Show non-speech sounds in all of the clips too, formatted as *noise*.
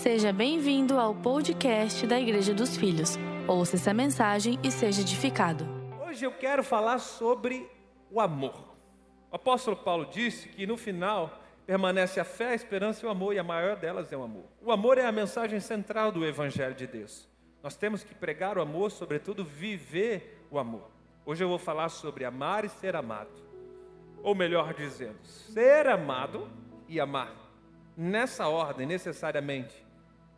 Seja bem-vindo ao podcast da Igreja dos Filhos. Ouça essa mensagem e seja edificado. Hoje eu quero falar sobre o amor. O apóstolo Paulo disse que no final permanece a fé, a esperança e o amor, e a maior delas é o amor. O amor é a mensagem central do Evangelho de Deus. Nós temos que pregar o amor, sobretudo viver o amor. Hoje eu vou falar sobre amar e ser amado. Ou melhor dizendo, ser amado e amar. Nessa ordem, necessariamente.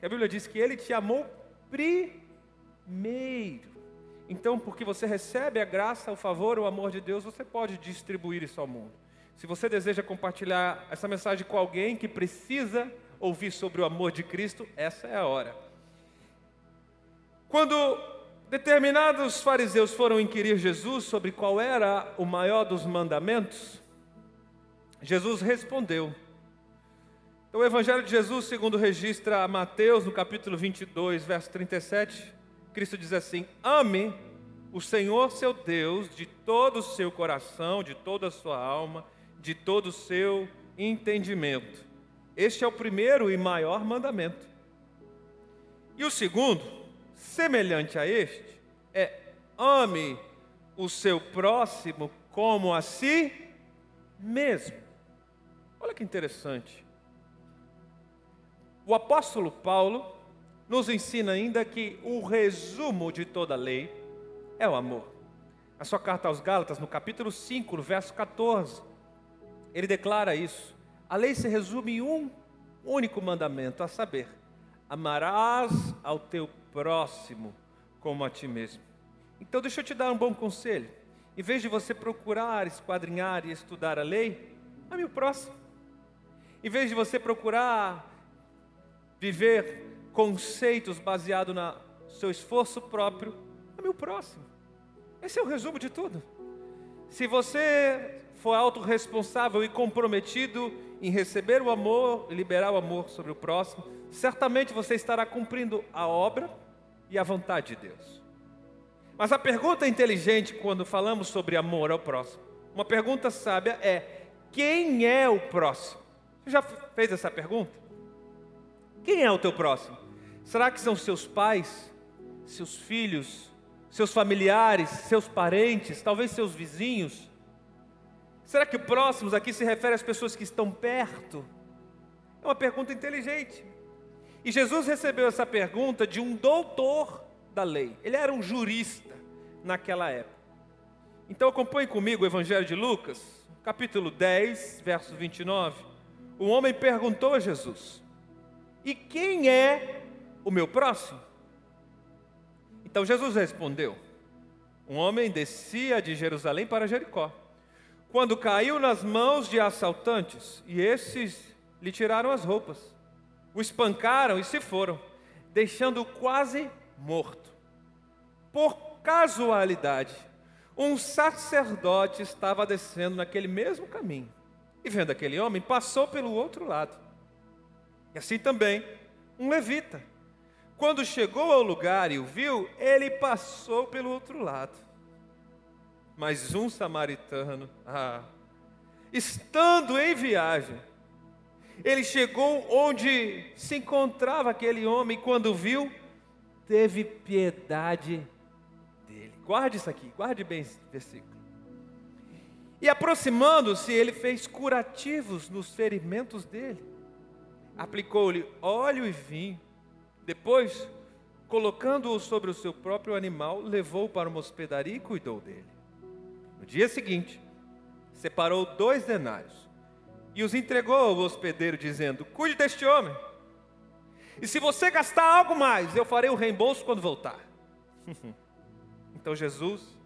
A Bíblia diz que ele te amou primeiro. Então, porque você recebe a graça, o favor, o amor de Deus, você pode distribuir isso ao mundo. Se você deseja compartilhar essa mensagem com alguém que precisa ouvir sobre o amor de Cristo, essa é a hora. Quando determinados fariseus foram inquirir Jesus sobre qual era o maior dos mandamentos, Jesus respondeu. Então, o Evangelho de Jesus, segundo registra Mateus, no capítulo 22, verso 37, Cristo diz assim: Ame o Senhor seu Deus de todo o seu coração, de toda a sua alma, de todo o seu entendimento. Este é o primeiro e maior mandamento. E o segundo, semelhante a este, é ame o seu próximo como a si mesmo. Olha que interessante. O apóstolo Paulo nos ensina ainda que o resumo de toda a lei é o amor. A sua carta aos Gálatas, no capítulo 5, no verso 14, ele declara isso. A lei se resume em um único mandamento, a saber: amarás ao teu próximo como a ti mesmo. Então, deixa eu te dar um bom conselho. Em vez de você procurar esquadrinhar e estudar a lei, ame o próximo. Em vez de você procurar viver conceitos baseados no seu esforço próprio, ame o próximo. Esse é o resumo de tudo. Se você for autorresponsável e comprometido em receber o amor e liberar o amor sobre o próximo, certamente você estará cumprindo a obra e a vontade de Deus. Mas a pergunta inteligente quando falamos sobre amor ao próximo, uma pergunta sábia é: quem é o próximo? Você já fez essa pergunta? Quem é o teu próximo? Será que são seus pais, seus filhos, seus familiares, seus parentes, talvez seus vizinhos? Será que próximos aqui se refere às pessoas que estão perto? É uma pergunta inteligente. E Jesus recebeu essa pergunta de um doutor da lei. Ele era um jurista naquela época. Então acompanhe comigo o Evangelho de Lucas, capítulo 10, verso 29. O homem perguntou a Jesus: E quem é o meu próximo? Então Jesus respondeu: Um homem descia de Jerusalém para Jericó quando caiu nas mãos de assaltantes, e esses lhe tiraram as roupas, o espancaram e se foram, deixando-o quase morto. Por casualidade, um sacerdote estava descendo naquele mesmo caminho, e vendo aquele homem, passou pelo outro lado. E assim também, um levita. Quando chegou ao lugar e o viu, ele passou pelo outro lado mas um samaritano, ah, estando em viagem, ele chegou onde se encontrava aquele homem, e quando viu, teve piedade dele. Guarde isso aqui, guarde bem esse versículo. E aproximando-se, ele fez curativos nos ferimentos dele. Aplicou-lhe óleo e vinho. Depois, colocando-o sobre o seu próprio animal, levou-o para uma hospedaria e cuidou dele. No dia seguinte, separou dois denários e os entregou ao hospedeiro, dizendo: Cuide deste homem. E se você gastar algo mais, eu farei o reembolso quando voltar. *laughs* então Jesus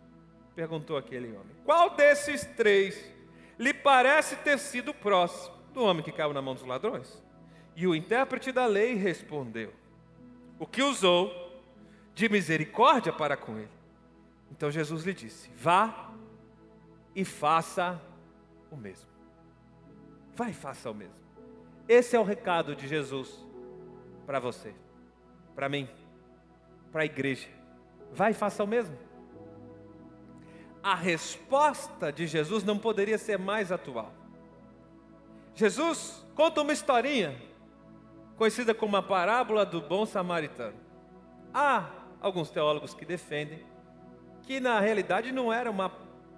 perguntou àquele homem: Qual desses três lhe parece ter sido próximo do homem que caiu na mão dos ladrões? E o intérprete da lei respondeu: O que usou de misericórdia para com ele. Então Jesus lhe disse: Vá e faça o mesmo. Vai e faça o mesmo. Esse é o recado de Jesus para você, para mim, para a igreja. Vai e faça o mesmo. A resposta de Jesus não poderia ser mais atual. Jesus conta uma historinha conhecida como a parábola do bom samaritano. Há alguns teólogos que defendem que na realidade não era uma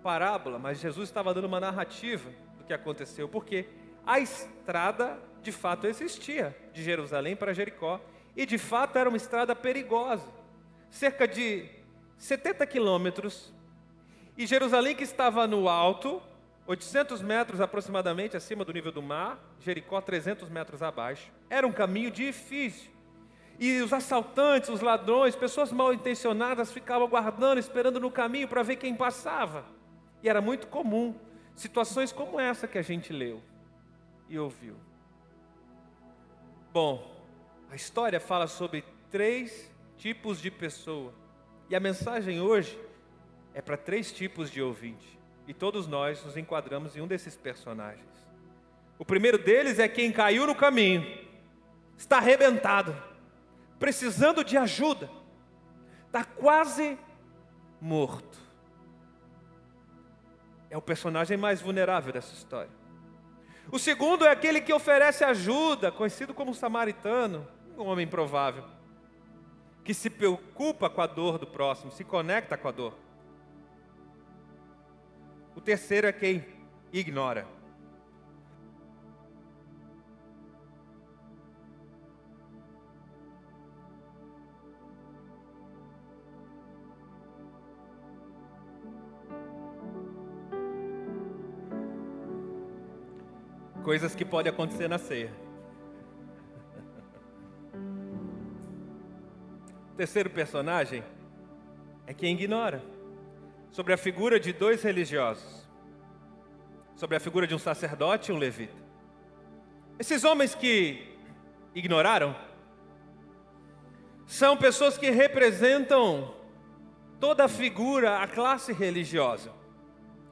parábola, mas Jesus estava dando uma narrativa do que aconteceu, porque a estrada de fato existia de Jerusalém para Jericó, e de fato era uma estrada perigosa, cerca de 70 quilômetros, e Jerusalém que estava no alto, 800 metros aproximadamente acima do nível do mar, Jericó 300 metros abaixo. Era um caminho difícil. E os assaltantes, os ladrões, pessoas mal intencionadas ficavam aguardando, esperando no caminho para ver quem passava. E era muito comum situações como essa que a gente leu e ouviu. Bom, a história fala sobre três tipos de pessoa. E a mensagem hoje é para três tipos de ouvinte. E todos nós nos enquadramos em um desses personagens. O primeiro deles é quem caiu no caminho, está arrebentado, precisando de ajuda, está quase morto. É o personagem mais vulnerável dessa história. O segundo é aquele que oferece ajuda, conhecido como samaritano, um homem provável, que se preocupa com a dor do próximo, se conecta com a dor. O terceiro é quem ignora. Coisas que podem acontecer na ceia. O *laughs* terceiro personagem é quem ignora sobre a figura de dois religiosos, sobre a figura de um sacerdote e um levita. Esses homens que ignoraram são pessoas que representam toda a figura, a classe religiosa.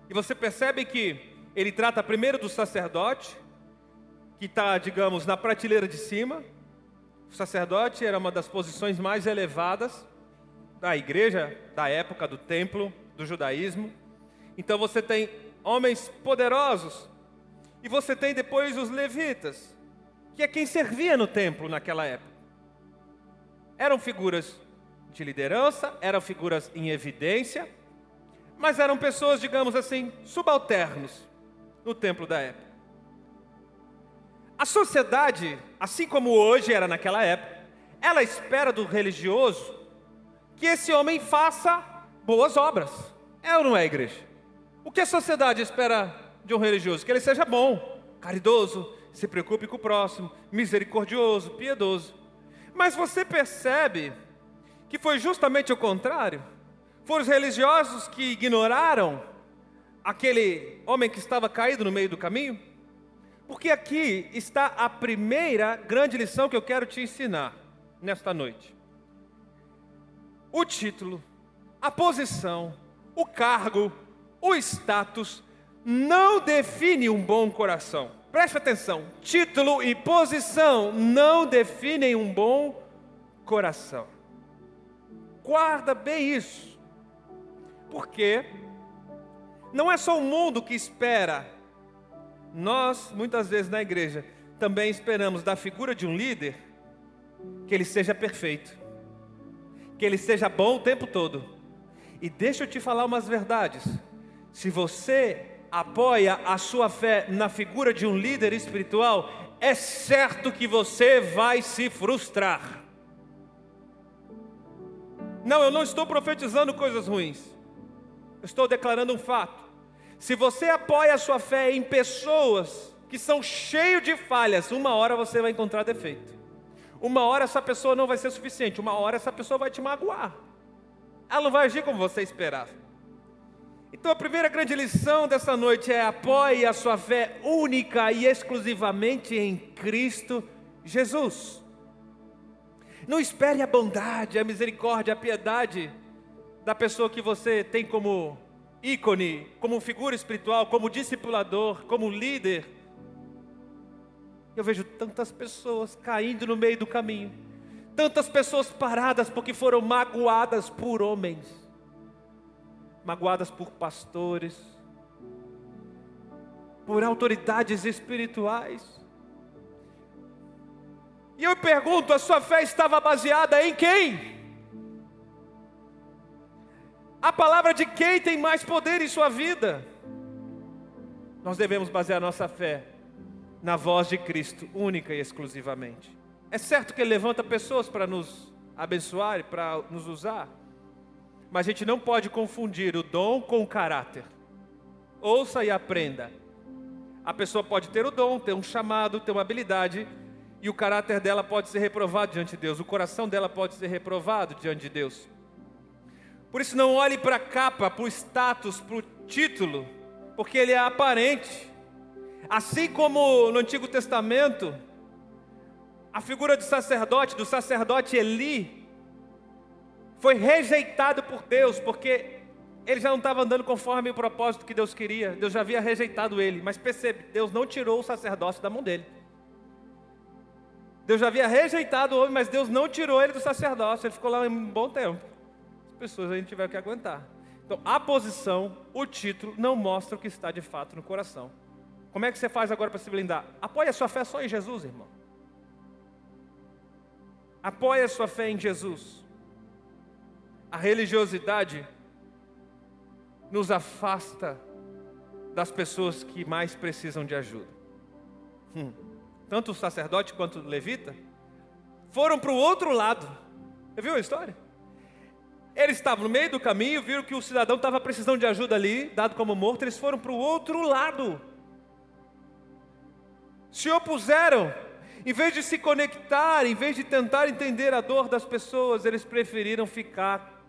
E você percebe que ele trata primeiro do sacerdote, que está, digamos, na prateleira de cima. O sacerdote era uma das posições mais elevadas da igreja da época do templo do judaísmo. Então você tem homens poderosos e você tem depois os levitas, que é quem servia no templo naquela época. Eram figuras de liderança, eram figuras em evidência, mas eram pessoas, digamos assim, subalternos no templo da época. A sociedade, assim como hoje era naquela época, ela espera do religioso que esse homem faça boas obras. É ou não é, igreja? O que a sociedade espera de um religioso? Que ele seja bom, caridoso, se preocupe com o próximo, misericordioso, piedoso. Mas você percebe que foi justamente o contrário? Foram os religiosos que ignoraram aquele homem que estava caído no meio do caminho? Porque aqui está a primeira grande lição que eu quero te ensinar nesta noite. O título a posição, o cargo, o status não define um bom coração. Preste atenção: título e posição não definem um bom coração. Guarda bem isso, porque não é só o mundo que espera, nós, muitas vezes na igreja, também esperamos da figura de um líder que ele seja perfeito, que ele seja bom o tempo todo e deixa eu te falar umas verdades. Se você apoia a sua fé na figura de um líder espiritual, é certo que você vai se frustrar. Não, eu não estou profetizando coisas ruins. Eu estou declarando um fato. Se você apoia a sua fé em pessoas que são cheias de falhas, uma hora você vai encontrar defeito. Uma hora essa pessoa não vai ser suficiente, uma hora essa pessoa vai te magoar ela não vai agir como você esperava. Então a primeira grande lição dessa noite é apoie a sua fé única e exclusivamente em Cristo Jesus. Não espere a bondade, a misericórdia, a piedade da pessoa que você tem como ícone, como figura espiritual, como discipulador, como líder. Eu vejo tantas pessoas caindo no meio do caminho Tantas pessoas paradas porque foram magoadas por homens, magoadas por pastores, por autoridades espirituais. E eu pergunto: a sua fé estava baseada em quem? A palavra de quem tem mais poder em sua vida? Nós devemos basear nossa fé na voz de Cristo, única e exclusivamente. É certo que Ele levanta pessoas para nos abençoar e para nos usar, mas a gente não pode confundir o dom com o caráter. Ouça e aprenda. A pessoa pode ter o dom, ter um chamado, ter uma habilidade, e o caráter dela pode ser reprovado diante de Deus, o coração dela pode ser reprovado diante de Deus. Por isso, não olhe para a capa, para o status, para o título, porque ele é aparente. Assim como no Antigo Testamento, a figura do sacerdote, do sacerdote Eli, foi rejeitado por Deus, porque ele já não estava andando conforme o propósito que Deus queria, Deus já havia rejeitado ele, mas percebe, Deus não tirou o sacerdócio da mão dele. Deus já havia rejeitado o homem, mas Deus não tirou ele do sacerdócio, ele ficou lá um bom tempo. As pessoas a gente tiver que aguentar. Então, a posição, o título, não mostra o que está de fato no coração. Como é que você faz agora para se blindar? Apoie a sua fé só em Jesus, irmão. Apoie a sua fé em Jesus. A religiosidade nos afasta das pessoas que mais precisam de ajuda. Hum tanto o sacerdote quanto o levita, foram para o outro lado. Você viu a história? Eles estavam no meio do caminho, viram que o cidadão estava precisando de ajuda ali, dado como morto, eles foram para o outro lado. Se opuseram, em vez de se conectar, em vez de tentar entender a dor das pessoas, eles preferiram ficar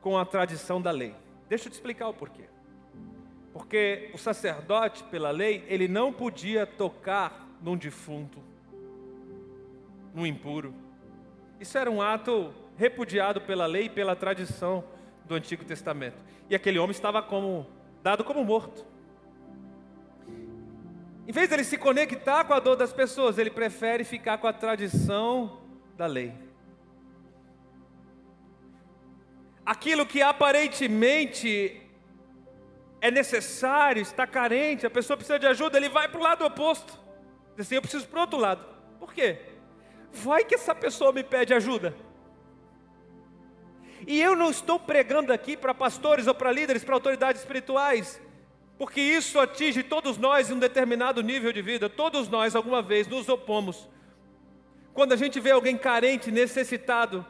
com a tradição da lei. Deixa eu te explicar o porquê. Porque o sacerdote, pela lei, ele não podia tocar num defunto, num impuro. Isso era um ato repudiado pela lei e pela tradição do Antigo Testamento. E aquele homem estava como dado como morto. Em vez dele se conectar com a dor das pessoas, ele prefere ficar com a tradição da lei. Aquilo que aparentemente é necessário, está carente, a pessoa precisa de ajuda, ele vai para o lado oposto. Diz assim, eu preciso para o outro lado. Por quê? Vai que essa pessoa me pede ajuda. E eu não estou pregando aqui para pastores ou para líderes, para autoridades espirituais, porque isso atinge todos nós em um determinado nível de vida. Todos nós, alguma vez, nos opomos. Quando a gente vê alguém carente, necessitado,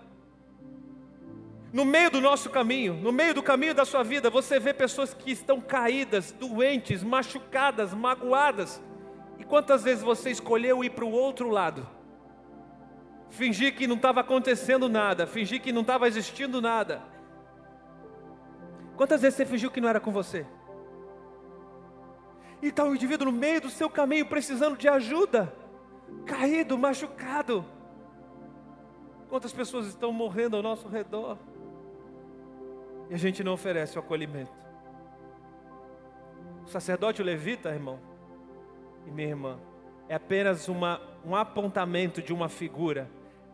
no meio do nosso caminho, no meio do caminho da sua vida, você vê pessoas que estão caídas, doentes, machucadas, magoadas, e quantas vezes você escolheu ir para o outro lado? Fingir que não estava acontecendo nada, fingir que não estava existindo nada. Quantas vezes você fingiu que não era com você? E está o um indivíduo no meio do seu caminho precisando de ajuda, caído, machucado. Quantas pessoas estão morrendo ao nosso redor? E a gente não oferece o acolhimento. O sacerdote levita, irmão, e minha irmã, é apenas uma, um apontamento de uma figura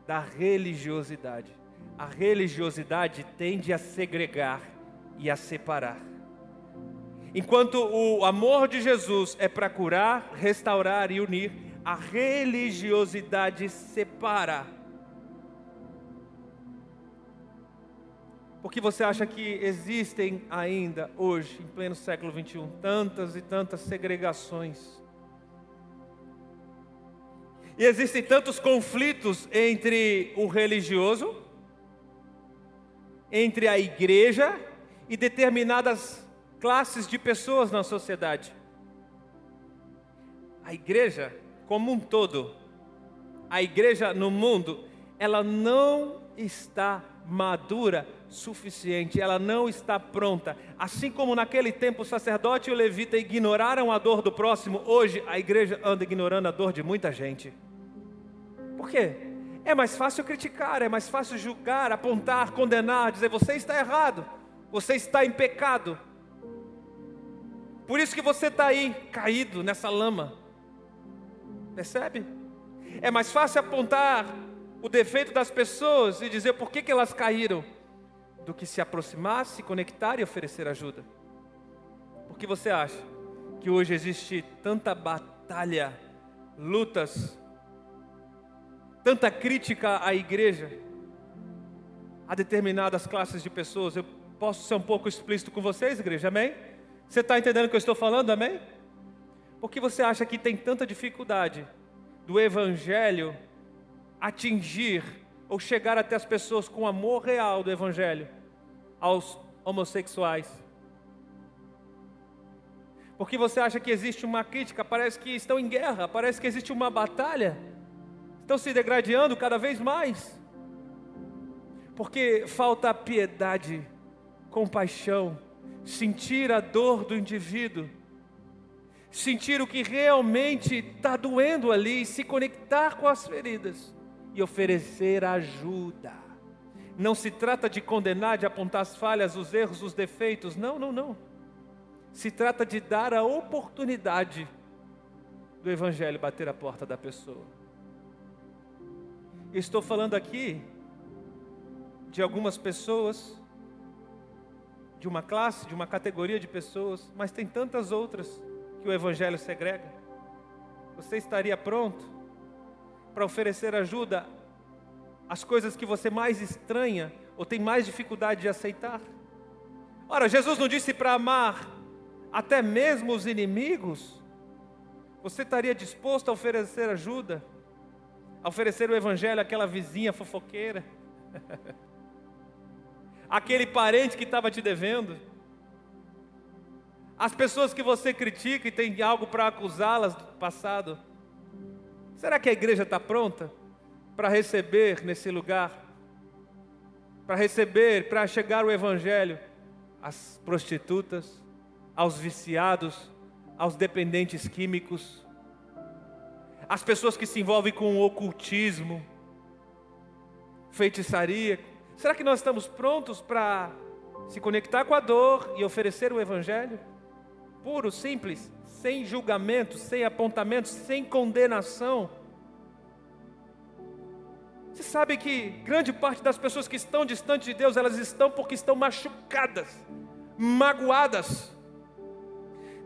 da religiosidade. A religiosidade tende a segregar e a separar. Enquanto o amor de Jesus é para curar, restaurar e unir, a religiosidade separa. Porque você acha que existem ainda hoje, em pleno século 21, tantas e tantas segregações e existem tantos conflitos entre o religioso, entre a igreja e determinadas classes de pessoas na sociedade. A igreja, como um todo, a igreja no mundo, ela não está madura suficiente, ela não está pronta. Assim como naquele tempo o sacerdote e o levita ignoraram a dor do próximo, hoje a igreja anda ignorando a dor de muita gente. Por quê? É mais fácil criticar, é mais fácil julgar, apontar, condenar, dizer você está errado, você está em pecado. Por isso que você está aí, caído nessa lama. Percebe? É mais fácil apontar o defeito das pessoas e dizer por que, que elas caíram, do que se aproximar, se conectar e oferecer ajuda. Por que você acha que hoje existe tanta batalha, lutas tanta crítica à igreja, a determinadas classes de pessoas. Eu posso ser um pouco explícito com vocês, igreja, amém? Você está entendendo o que eu estou falando, amém? Por que você acha que tem tanta dificuldade do Evangelho atingir ou chegar até as pessoas com amor real do Evangelho aos homossexuais? Porque você acha que existe uma crítica, parece que estão em guerra, parece que existe uma batalha, estão se degradando cada vez mais. Porque falta piedade, compaixão, sentir a dor do indivíduo, sentir o que realmente está doendo ali, se conectar com as feridas e oferecer ajuda. Não se trata de condenar, de apontar as falhas, os erros, os defeitos. Não, não, não. Se trata de dar a oportunidade do Evangelho bater a porta da pessoa. Estou falando aqui de algumas pessoas, de uma classe, de uma categoria de pessoas, mas tem tantas outras que o Evangelho segrega. Você estaria pronto para oferecer ajuda às coisas que você mais estranha ou tem mais dificuldade de aceitar? Ora, Jesus não disse para amar até mesmo os inimigos? Você estaria disposto a oferecer ajuda? A oferecer o evangelho àquela vizinha fofoqueira? *laughs* Aquele parente que estava te devendo? As pessoas que você critica e tem algo para acusá-las do passado? Será que a igreja está pronta para receber nesse lugar? Para receber, para chegar o evangelho às prostitutas, aos viciados, aos dependentes químicos, às pessoas que se envolvem com o ocultismo, feitiçaria. Será que nós estamos prontos para se conectar com a dor e oferecer o Evangelho? Puro, simples, sem julgamento, sem apontamento, sem condenação. Você sabe que grande parte das pessoas que estão distantes de Deus, elas estão porque estão machucadas, magoadas,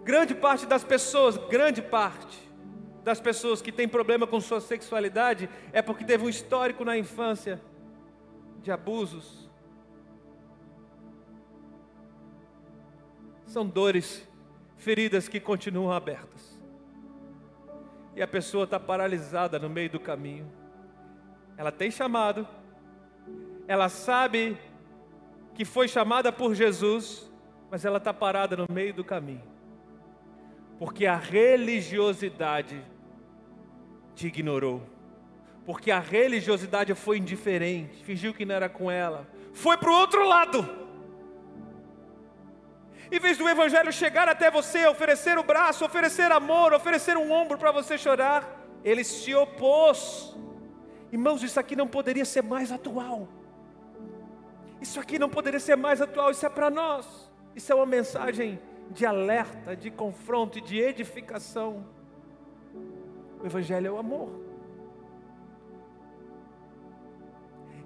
Grande parte das pessoas, grande parte das pessoas que tem problema com sua sexualidade é porque teve um histórico na infância de abusos. São dores, feridas que continuam abertas. E a pessoa está paralisada no meio do caminho. Ela tem chamado, ela sabe que foi chamada por Jesus, mas ela está parada no meio do caminho porque a religiosidade te ignorou, porque a religiosidade foi indiferente, fingiu que não era com ela, foi para o outro lado. Em vez do Evangelho chegar até você, oferecer o braço, oferecer amor, oferecer um ombro para você chorar, ele se opôs. Irmãos, isso aqui não poderia ser mais atual. Isso aqui não poderia ser mais atual, isso é para nós. Isso é uma mensagem de alerta, de confronto e de edificação. O Evangelho é o amor.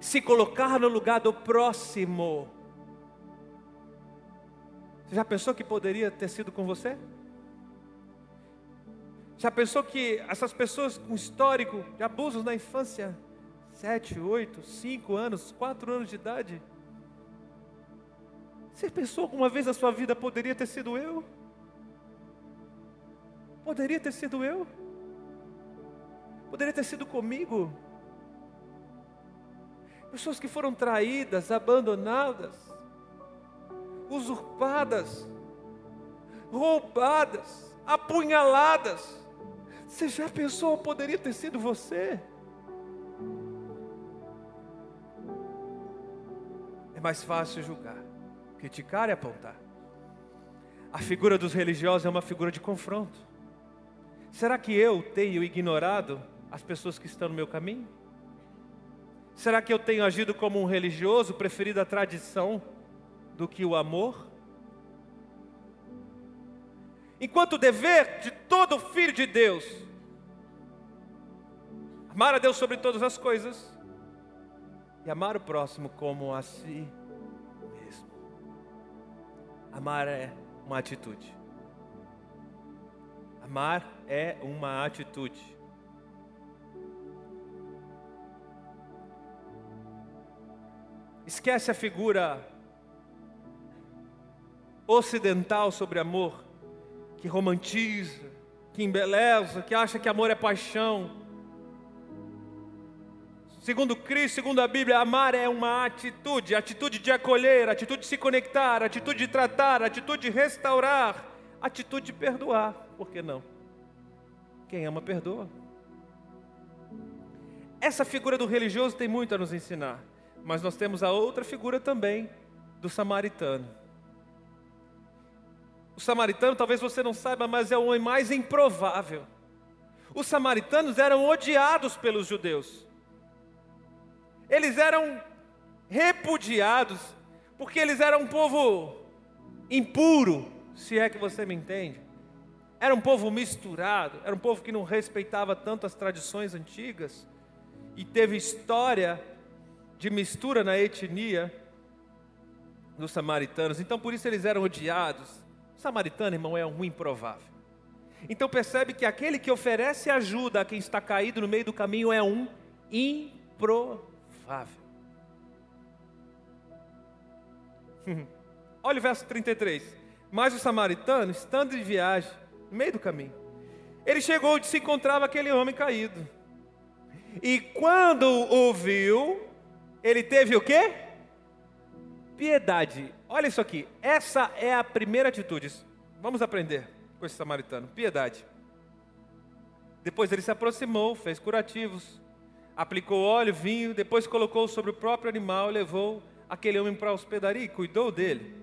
Se colocar no lugar do próximo. Você já pensou que poderia ter sido com você? Já pensou que essas pessoas com histórico de abusos na infância, sete, oito, cinco anos, quatro anos de idade, você pensou alguma vez a sua vida poderia ter sido eu? Poderia ter sido eu? Poderia ter sido comigo? Pessoas que foram traídas, abandonadas, usurpadas, roubadas, apunhaladas. Você já pensou, poderia ter sido você? É mais fácil julgar criticar e apontar. A figura dos religiosos é uma figura de confronto. Será que eu tenho ignorado as pessoas que estão no meu caminho? Será que eu tenho agido como um religioso, preferido a tradição do que o amor? Enquanto o dever de todo filho de Deus, amar a Deus sobre todas as coisas e amar o próximo como a si Amar é uma atitude. Amar é uma atitude. Esquece a figura ocidental sobre amor, que romantiza, que embeleza, que acha que amor é paixão. Segundo Cristo, segundo a Bíblia, amar é uma atitude, atitude de acolher, atitude de se conectar, atitude de tratar, atitude de restaurar, atitude de perdoar. Por que não? Quem ama, perdoa. Essa figura do religioso tem muito a nos ensinar, mas nós temos a outra figura também, do samaritano. O samaritano, talvez você não saiba, mas é o homem mais improvável. Os samaritanos eram odiados pelos judeus. Eles eram repudiados, porque eles eram um povo impuro, se é que você me entende. Era um povo misturado, era um povo que não respeitava tanto as tradições antigas e teve história de mistura na etnia dos samaritanos. Então por isso eles eram odiados. O samaritano, irmão, é um improvável. Então percebe que aquele que oferece ajuda a quem está caído no meio do caminho é um improvável. *laughs* Olha o verso 33. Mas o samaritano, estando de viagem, no meio do caminho, ele chegou onde se encontrava aquele homem caído. E quando o viu, ele teve o quê? Piedade. Olha isso aqui. Essa é a primeira atitude. Vamos aprender com esse samaritano. Piedade. Depois ele se aproximou, fez curativos, aplicou óleo, vinho, depois colocou sobre o próprio animal, levou aquele homem para a hospedaria e cuidou dele.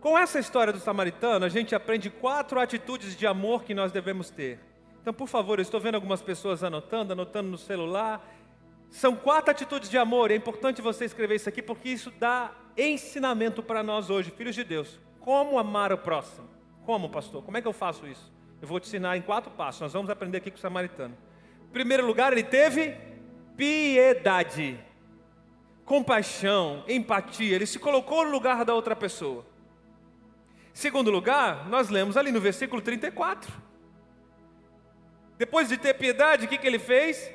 Com essa história do samaritano, a gente aprende quatro atitudes de amor que nós devemos ter. Então, por favor, eu estou vendo algumas pessoas anotando, anotando no celular. São quatro atitudes de amor. É importante você escrever isso aqui porque isso dá ensinamento para nós hoje, filhos de Deus. Como amar o próximo? Como, pastor? Como é que eu faço isso? Eu vou te ensinar em quatro passos. Nós vamos aprender aqui com o samaritano primeiro lugar, ele teve piedade, compaixão, empatia, ele se colocou no lugar da outra pessoa. Segundo lugar, nós lemos ali no versículo 34. Depois de ter piedade, o que, que ele fez?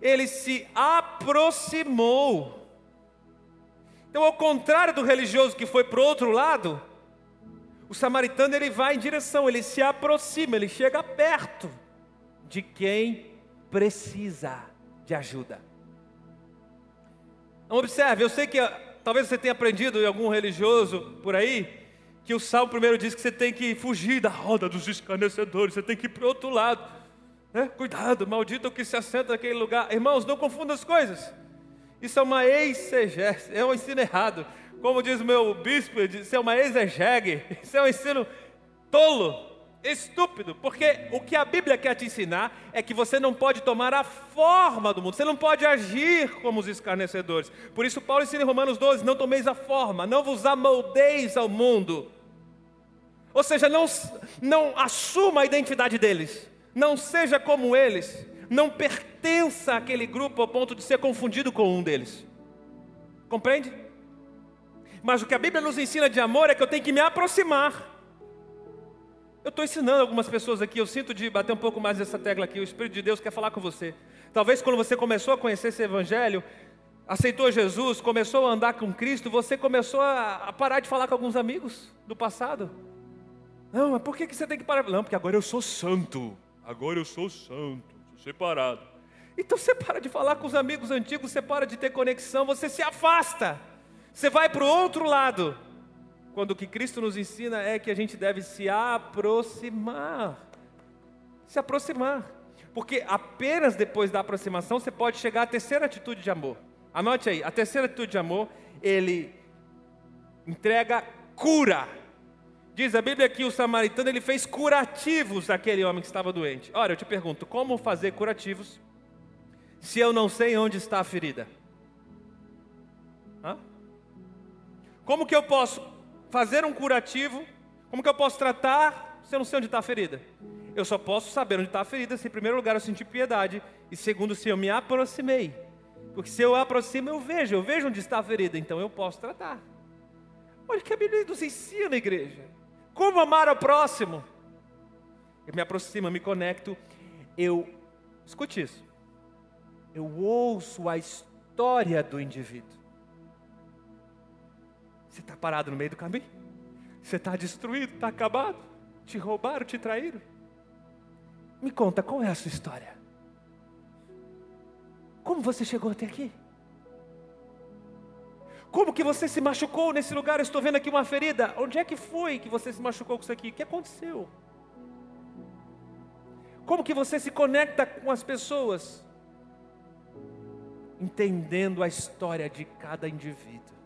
Ele se aproximou. Então, ao contrário do religioso que foi para o outro lado, o samaritano ele vai em direção, ele se aproxima, ele chega perto de quem precisa de ajuda. Então, observe, eu sei que ah, talvez você tenha aprendido em algum religioso por aí, que o Salmo primeiro diz que você tem que fugir da roda dos escarnecedores, você tem que ir para o outro lado. Né? Cuidado, maldito que se assenta naquele lugar. Irmãos, não confunda as coisas. Isso é uma exegese, é um ensino errado. Como diz o meu bispo, isso é uma exegese, *laughs* isso é um ensino tolo estúpido, porque o que a Bíblia quer te ensinar é que você não pode tomar a forma do mundo, você não pode agir como os escarnecedores. Por isso, Paulo ensina em Romanos 12: não tomeis a forma, não vos amoldeis ao mundo. Ou seja, não, não assuma a identidade deles, não seja como eles, não pertença àquele grupo ao ponto de ser confundido com um deles. Compreende? Mas o que a Bíblia nos ensina de amor é que eu tenho que me aproximar. Eu estou ensinando algumas pessoas aqui, eu sinto de bater um pouco mais nessa tecla aqui. O Espírito de Deus quer falar com você. Talvez quando você começou a conhecer esse Evangelho, aceitou Jesus, começou a andar com Cristo, você começou a, parar de falar com alguns amigos do passado. Não, mas por que, que você tem que parar? Não, porque agora eu sou santo. Agora eu sou santo, sou separado. Então você para de falar com os amigos antigos, você para de ter conexão, você se afasta. Você vai para o outro lado quando o que Cristo nos ensina é que a gente deve se aproximar. Se aproximar. Porque apenas depois da aproximação você pode chegar à terceira atitude de amor. Anote aí, a terceira atitude de amor, ele entrega cura. Diz a Bíblia que o samaritano ele fez curativos daquele homem que estava doente. Ora, eu te pergunto, como fazer curativos se eu não sei onde está a ferida? Hã? Como que eu posso fazer um curativo, como que eu posso tratar se eu não sei onde está a ferida? Eu só posso saber onde está a ferida se, em primeiro lugar, eu sentir piedade, e segundo, se eu me aproximei. Porque se eu aproximo, eu vejo, eu vejo onde está a ferida, então eu posso tratar. Olha que a Bíblia nos ensina, igreja. Como amar ao próximo? Eu me aproximo, eu me conecto, eu. Escute isso. Eu ouço a história do indivíduo. Você está parado no meio do caminho? Você está destruído, está acabado? Te roubaram, te traíram? Me conta, qual é a sua história? Como você chegou até aqui? Como que você se machucou nesse lugar? Eu estou vendo aqui uma ferida. Onde é que foi que você se machucou com isso aqui? O que aconteceu? Como que você se conecta com as pessoas? Entendendo a história de cada indivíduo.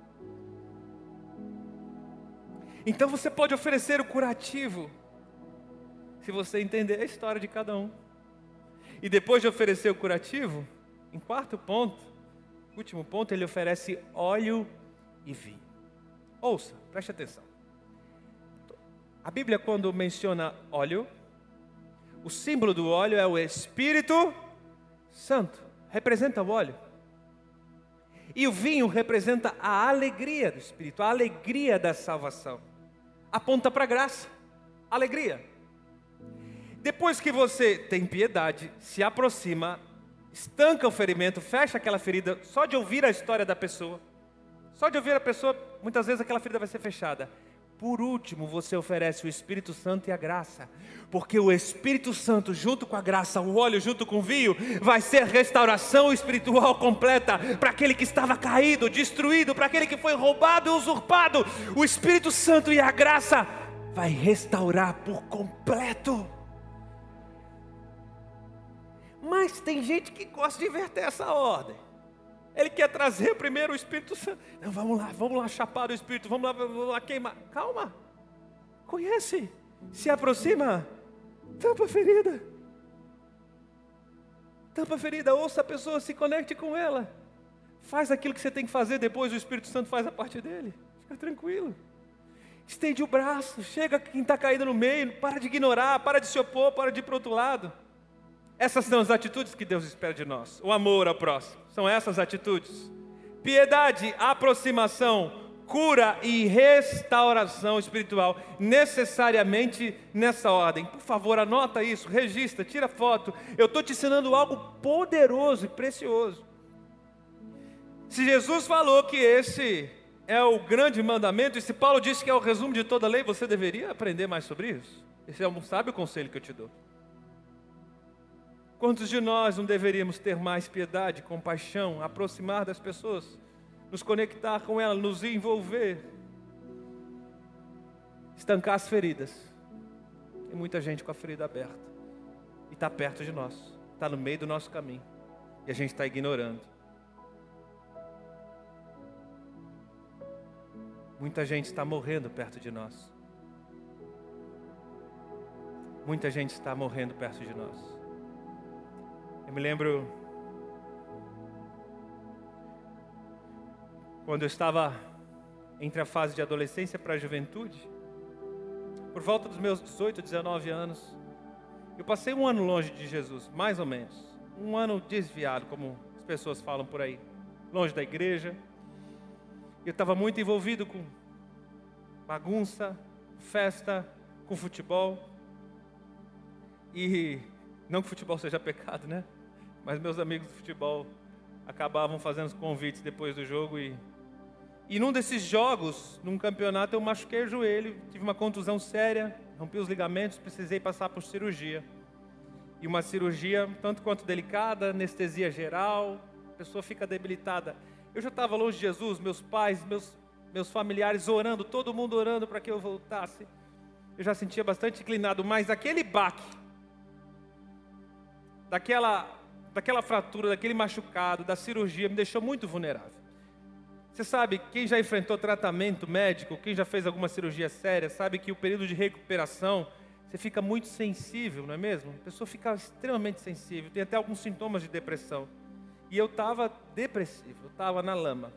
Então você pode oferecer o curativo, se você entender a história de cada um. E depois de oferecer o curativo, em quarto ponto, último ponto, ele oferece óleo e vinho. Ouça, preste atenção. A Bíblia, quando menciona óleo, o símbolo do óleo é o Espírito Santo, representa o óleo. E o vinho representa a alegria do Espírito, a alegria da salvação. Aponta para a graça, alegria. Depois que você tem piedade, se aproxima, estanca o ferimento, fecha aquela ferida, só de ouvir a história da pessoa, só de ouvir a pessoa, muitas vezes aquela ferida vai ser fechada. Por último, você oferece o Espírito Santo e a graça, porque o Espírito Santo, junto com a graça, o óleo junto com o vinho, vai ser restauração espiritual completa para aquele que estava caído, destruído, para aquele que foi roubado e usurpado. O Espírito Santo e a graça vai restaurar por completo. Mas tem gente que gosta de inverter essa ordem. Ele quer trazer primeiro o Espírito Santo. Não, vamos lá, vamos lá chapar do Espírito, vamos lá, vamos lá queimar. Calma. Conhece, se aproxima, tampa ferida. Tampa ferida, ouça a pessoa, se conecte com ela. Faz aquilo que você tem que fazer, depois o Espírito Santo faz a parte dele. Fica tranquilo. Estende o braço, chega quem está caído no meio, para de ignorar, para de se opor, para de ir para o outro lado. Essas são as atitudes que Deus espera de nós. O amor ao próximo. São essas atitudes. Piedade, aproximação, cura e restauração espiritual, necessariamente nessa ordem. Por favor, anota isso, registra, tira foto. Eu estou te ensinando algo poderoso e precioso. Se Jesus falou que esse é o grande mandamento, e se Paulo disse que é o resumo de toda a lei, você deveria aprender mais sobre isso. Esse é um sábio conselho que eu te dou. Quantos de nós não deveríamos ter mais piedade, compaixão, aproximar das pessoas, nos conectar com elas, nos envolver, estancar as feridas? Tem muita gente com a ferida aberta e está perto de nós, está no meio do nosso caminho e a gente está ignorando. Muita gente está morrendo perto de nós. Muita gente está morrendo perto de nós. Eu me lembro quando eu estava entre a fase de adolescência para a juventude, por volta dos meus 18, 19 anos, eu passei um ano longe de Jesus, mais ou menos. Um ano desviado, como as pessoas falam por aí, longe da igreja. Eu estava muito envolvido com bagunça, festa, com futebol. E não que futebol seja pecado, né? Mas meus amigos de futebol acabavam fazendo os convites depois do jogo e e num desses jogos, num campeonato, eu machuquei o joelho, tive uma contusão séria, rompi os ligamentos, precisei passar por cirurgia. E uma cirurgia tanto quanto delicada, anestesia geral, a pessoa fica debilitada. Eu já estava longe de Jesus, meus pais, meus, meus familiares orando, todo mundo orando para que eu voltasse. Eu já sentia bastante inclinado, mas aquele baque, daquela daquela fratura, daquele machucado, da cirurgia, me deixou muito vulnerável. Você sabe, quem já enfrentou tratamento médico, quem já fez alguma cirurgia séria, sabe que o período de recuperação, você fica muito sensível, não é mesmo? A pessoa fica extremamente sensível, tem até alguns sintomas de depressão. E eu estava depressivo, eu estava na lama.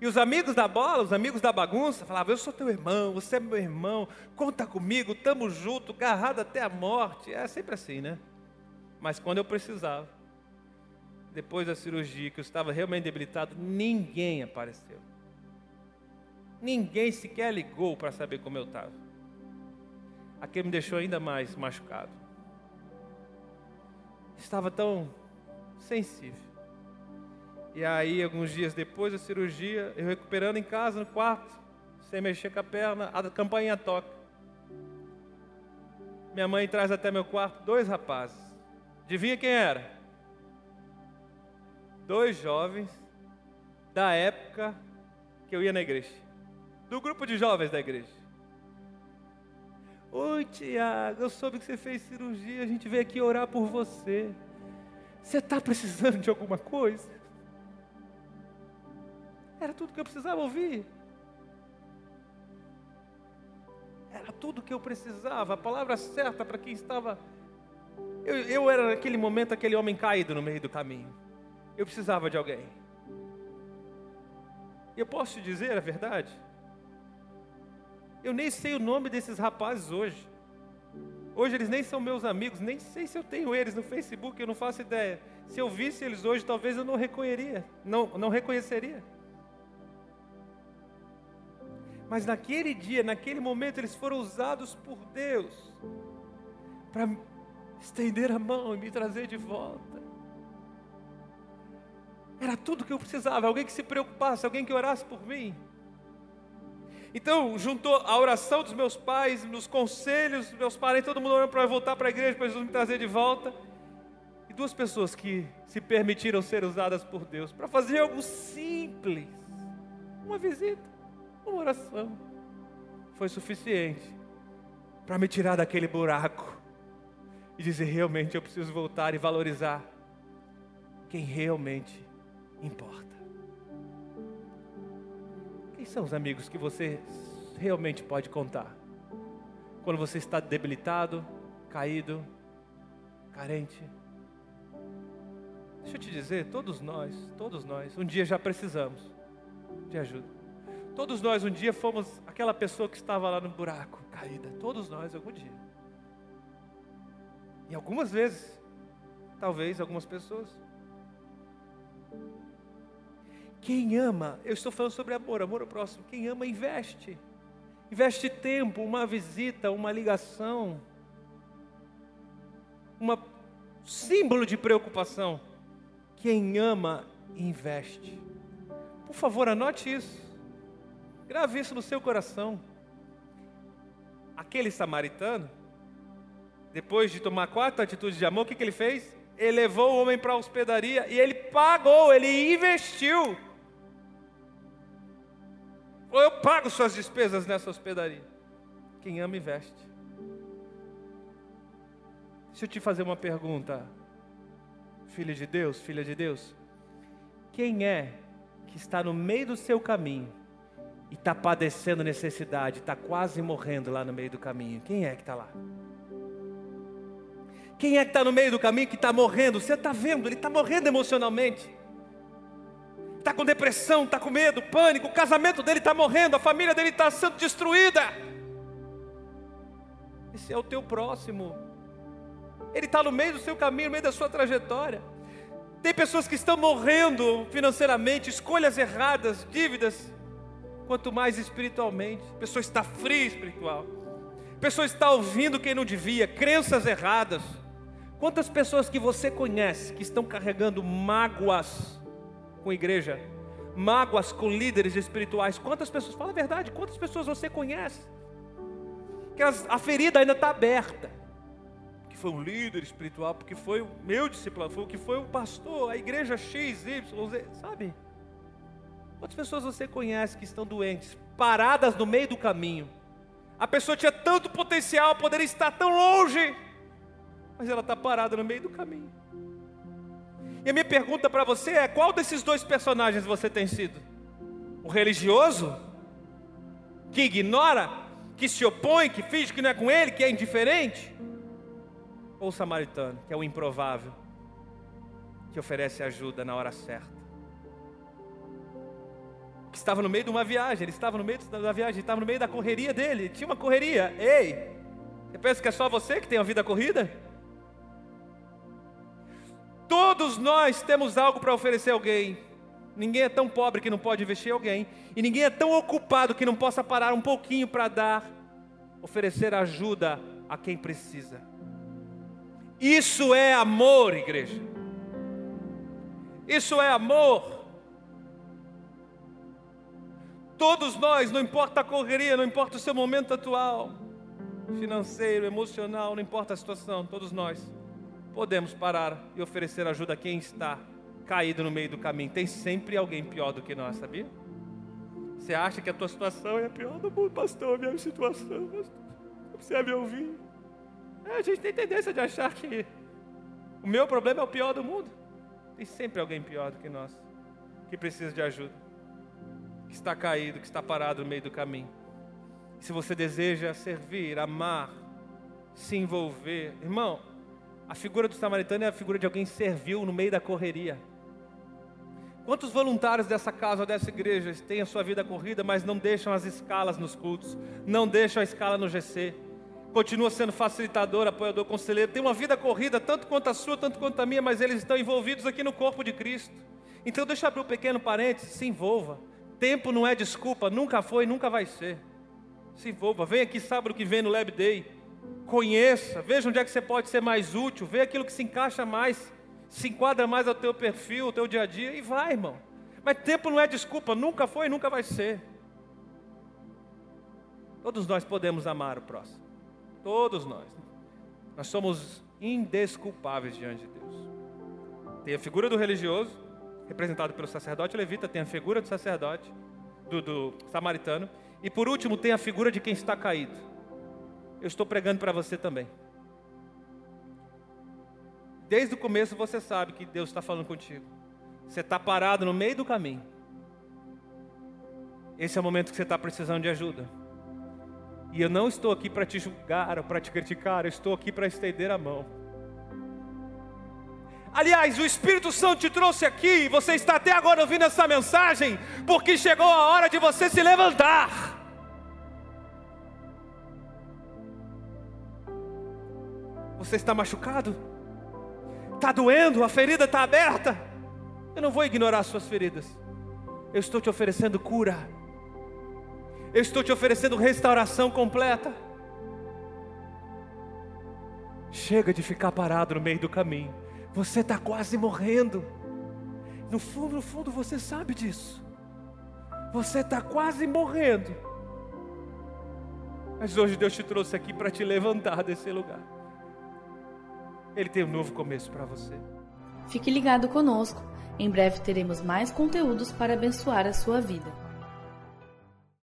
E os amigos da bola, os amigos da bagunça, falavam: Eu sou teu irmão, você é meu irmão, conta comigo, estamos juntos, agarrado até a morte. É sempre assim, né? Mas quando eu precisava, depois da cirurgia, que eu estava realmente debilitado, ninguém apareceu. Ninguém sequer ligou para saber como eu estava. Aquilo me deixou ainda mais machucado. Estava tão sensível. E aí, alguns dias depois da cirurgia, eu recuperando em casa, no quarto, sem mexer com a perna, a campainha toca. Minha mãe traz até meu quarto dois rapazes. Adivinha quem era? Dois jovens da época que eu ia na igreja. Do grupo de jovens da igreja. Oi, Tiago, eu soube que você fez cirurgia, a gente veio aqui orar por você. Você está precisando de alguma coisa? Era tudo que eu precisava ouvir. Era tudo que eu precisava, a palavra certa para quem estava. Eu, eu era naquele momento aquele homem caído no meio do caminho. Eu precisava de alguém. E eu posso te dizer a verdade? Eu nem sei o nome desses rapazes hoje. Hoje eles nem são meus amigos, nem sei se eu tenho eles no Facebook, eu não faço ideia. Se eu visse eles hoje, talvez eu não reconheceria, não, não reconheceria. Mas naquele dia, naquele momento, eles foram usados por Deus para estender a mão e me trazer de volta. Era tudo que eu precisava, alguém que se preocupasse, alguém que orasse por mim. Então, juntou a oração dos meus pais, nos conselhos meus parentes, todo mundo orando para voltar para a igreja, para Jesus me trazer de volta. E duas pessoas que se permitiram ser usadas por Deus para fazer algo simples. Uma visita, uma oração. Foi suficiente para me tirar daquele buraco e dizer: realmente eu preciso voltar e valorizar quem realmente importa. Quem são os amigos que você realmente pode contar? Quando você está debilitado, caído, carente. Deixa eu te dizer, todos nós, todos nós, um dia já precisamos de ajuda. Todos nós um dia fomos aquela pessoa que estava lá no buraco, caída. Todos nós, algum dia. E algumas vezes, talvez algumas pessoas quem ama, eu estou falando sobre amor, amor ao próximo. Quem ama, investe. Investe tempo, uma visita, uma ligação, um símbolo de preocupação. Quem ama, investe. Por favor, anote isso. Grave isso no seu coração. Aquele samaritano, depois de tomar quatro atitudes de amor, o que, que ele fez? Ele levou o homem para a hospedaria e ele pagou, ele investiu. Eu pago suas despesas nessa hospedaria. Quem ama, investe. Deixa eu te fazer uma pergunta, filho de Deus, filha de Deus. Quem é que está no meio do seu caminho e está padecendo necessidade, está quase morrendo lá no meio do caminho? Quem é que está lá? Quem é que está no meio do caminho que está morrendo? Você está vendo, ele está morrendo emocionalmente está com depressão, está com medo, pânico, o casamento dele está morrendo, a família dele está sendo destruída. Esse é o teu próximo. Ele está no meio do seu caminho, no meio da sua trajetória. Tem pessoas que estão morrendo financeiramente, escolhas erradas, dívidas, quanto mais espiritualmente. A pessoa está fria espiritual. A pessoa está ouvindo quem não devia, crenças erradas. Quantas pessoas que você conhece que estão carregando mágoas, com igreja, mágoas com líderes espirituais. Quantas pessoas, fala a verdade, quantas pessoas você conhece? Que as, a ferida ainda está aberta. Que foi um líder espiritual, porque foi o meu discípulo, foi o que foi o pastor, a igreja X, Y, Z, sabe? Quantas pessoas você conhece que estão doentes, paradas no meio do caminho? A pessoa tinha tanto potencial, poderia estar tão longe, mas ela está parada no meio do caminho. E a minha pergunta para você é: qual desses dois personagens você tem sido? O religioso, que ignora, que se opõe, que finge que não é com ele, que é indiferente? Ou o samaritano, que é o improvável, que oferece ajuda na hora certa? Que estava no meio de uma viagem, ele estava no meio da viagem, estava no meio da correria dele, tinha uma correria. Ei, você pensa que é só você que tem a vida corrida? Todos nós temos algo para oferecer a alguém. Ninguém é tão pobre que não pode investir em alguém. E ninguém é tão ocupado que não possa parar um pouquinho para dar, oferecer ajuda a quem precisa. Isso é amor, igreja. Isso é amor. Todos nós, não importa a correria, não importa o seu momento atual, financeiro, emocional, não importa a situação, todos nós podemos parar e oferecer ajuda a quem está caído no meio do caminho. Tem sempre alguém pior do que nós, sabia? Você acha que a tua situação é a pior do mundo, pastor, a minha situação. Você me ouvir? É, a gente tem tendência de achar que o meu problema é o pior do mundo. Tem sempre alguém pior do que nós, que precisa de ajuda, que está caído, que está parado no meio do caminho. Se você deseja servir, amar, se envolver, irmão, a figura do samaritano é a figura de alguém que serviu no meio da correria. Quantos voluntários dessa casa ou dessa igreja têm a sua vida corrida, mas não deixam as escalas nos cultos, não deixam a escala no GC, continua sendo facilitador, apoiador, conselheiro, tem uma vida corrida, tanto quanto a sua, tanto quanto a minha, mas eles estão envolvidos aqui no corpo de Cristo. Então, deixa eu abrir um pequeno parênteses, se envolva. Tempo não é desculpa, nunca foi, nunca vai ser. Se envolva, vem aqui sábado que vem no Lab Day. Conheça, veja onde é que você pode ser mais útil, vê aquilo que se encaixa mais, se enquadra mais ao teu perfil, ao teu dia a dia, e vai, irmão. Mas tempo não é desculpa, nunca foi, nunca vai ser. Todos nós podemos amar o próximo. Todos nós. Nós somos indesculpáveis diante de Deus. Tem a figura do religioso, representado pelo sacerdote levita, tem a figura do sacerdote, do, do samaritano, e por último tem a figura de quem está caído. Eu estou pregando para você também. Desde o começo você sabe que Deus está falando contigo. Você está parado no meio do caminho. Esse é o momento que você está precisando de ajuda. E eu não estou aqui para te julgar ou para te criticar, eu estou aqui para estender a mão. Aliás, o Espírito Santo te trouxe aqui, e você está até agora ouvindo essa mensagem, porque chegou a hora de você se levantar. Você está machucado? Está doendo? A ferida está aberta? Eu não vou ignorar suas feridas. Eu estou te oferecendo cura. Eu estou te oferecendo restauração completa. Chega de ficar parado no meio do caminho. Você está quase morrendo. No fundo, no fundo, você sabe disso. Você está quase morrendo. Mas hoje Deus te trouxe aqui para te levantar desse lugar. Ele tem um novo começo para você. Fique ligado conosco. Em breve teremos mais conteúdos para abençoar a sua vida.